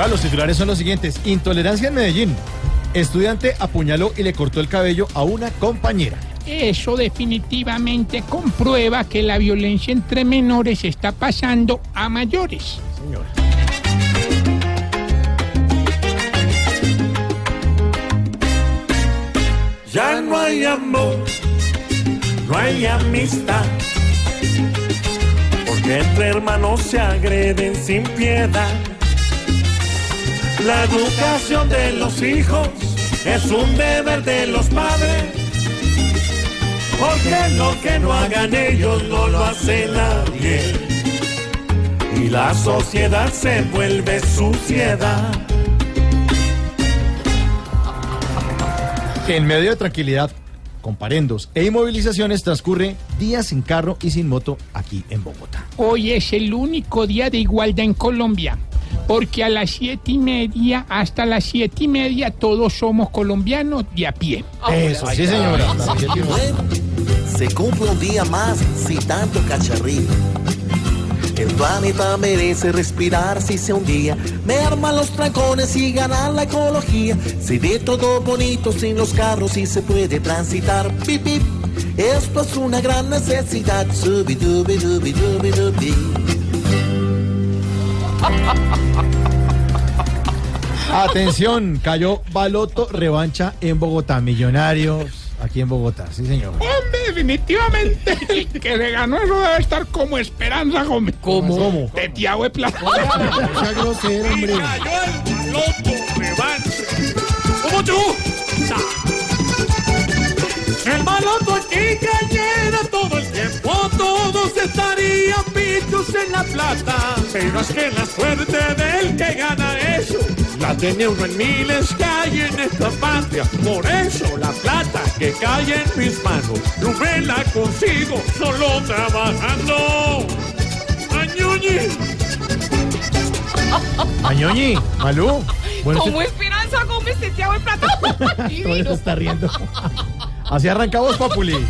Ahora los titulares son los siguientes. Intolerancia en Medellín. Estudiante apuñaló y le cortó el cabello a una compañera. Eso definitivamente comprueba que la violencia entre menores está pasando a mayores. Señora. Ya no hay amor, no hay amistad. Porque entre hermanos se agreden sin piedad. La educación de los hijos es un deber de los padres. Porque lo que no hagan ellos no lo hace nadie. Y la sociedad se vuelve suciedad. En medio de tranquilidad, comparendos e inmovilizaciones transcurre días sin carro y sin moto aquí en Bogotá. Hoy es el único día de igualdad en Colombia. Porque a las siete y media, hasta las siete y media, todos somos colombianos de a pie. Eso, sí señora. Se cumple un día más sin tanto cacharrito. El planeta merece respirar si se un día me arman los trancones y ganar la ecología. Se ve todo bonito sin los carros y se puede transitar. Pip, pip. Esto es una gran necesidad. Subi, dubi, dubi, dubi, dubi. Atención, cayó Baloto revancha en Bogotá. Millonarios aquí en Bogotá. Sí señor. Hombre, definitivamente el que le ganó eso debe estar como Esperanza Gómez. ¿Cómo? ¿Cómo? De plata. Sea grosero, hombre. cayó el baloto revancha. ¿Cómo tú? El baloto aquí la plata. Pero es que la suerte del que gana eso, la tiene uno en miles que hay en esta patria. Por eso la plata que cae en mis manos, no me la consigo solo trabajando. ¡Añoñi! Mañoñi, Malú. Bueno, Como Esperanza Gómez de plata. usted- todo eso está riendo. Así arrancamos, Populi.